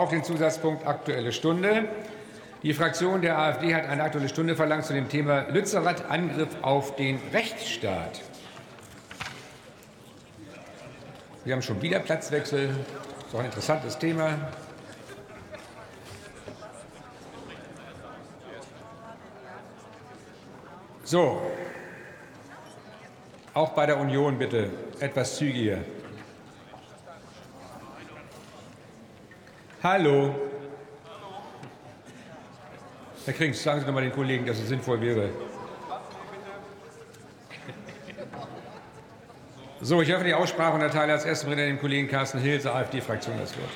auf den Zusatzpunkt Aktuelle Stunde. Die Fraktion der AfD hat eine Aktuelle Stunde verlangt zu dem Thema Lützerath Angriff auf den Rechtsstaat. Wir haben schon wieder Platzwechsel. Das ist auch ein interessantes Thema. So, auch bei der Union bitte etwas zügiger. Hallo. Herr Krings, sagen Sie doch mal den Kollegen, dass es sinnvoll wäre. So, ich öffne die Aussprache und erteile als ersten Redner dem Kollegen Carsten Hilse, AfD-Fraktion, das Wort.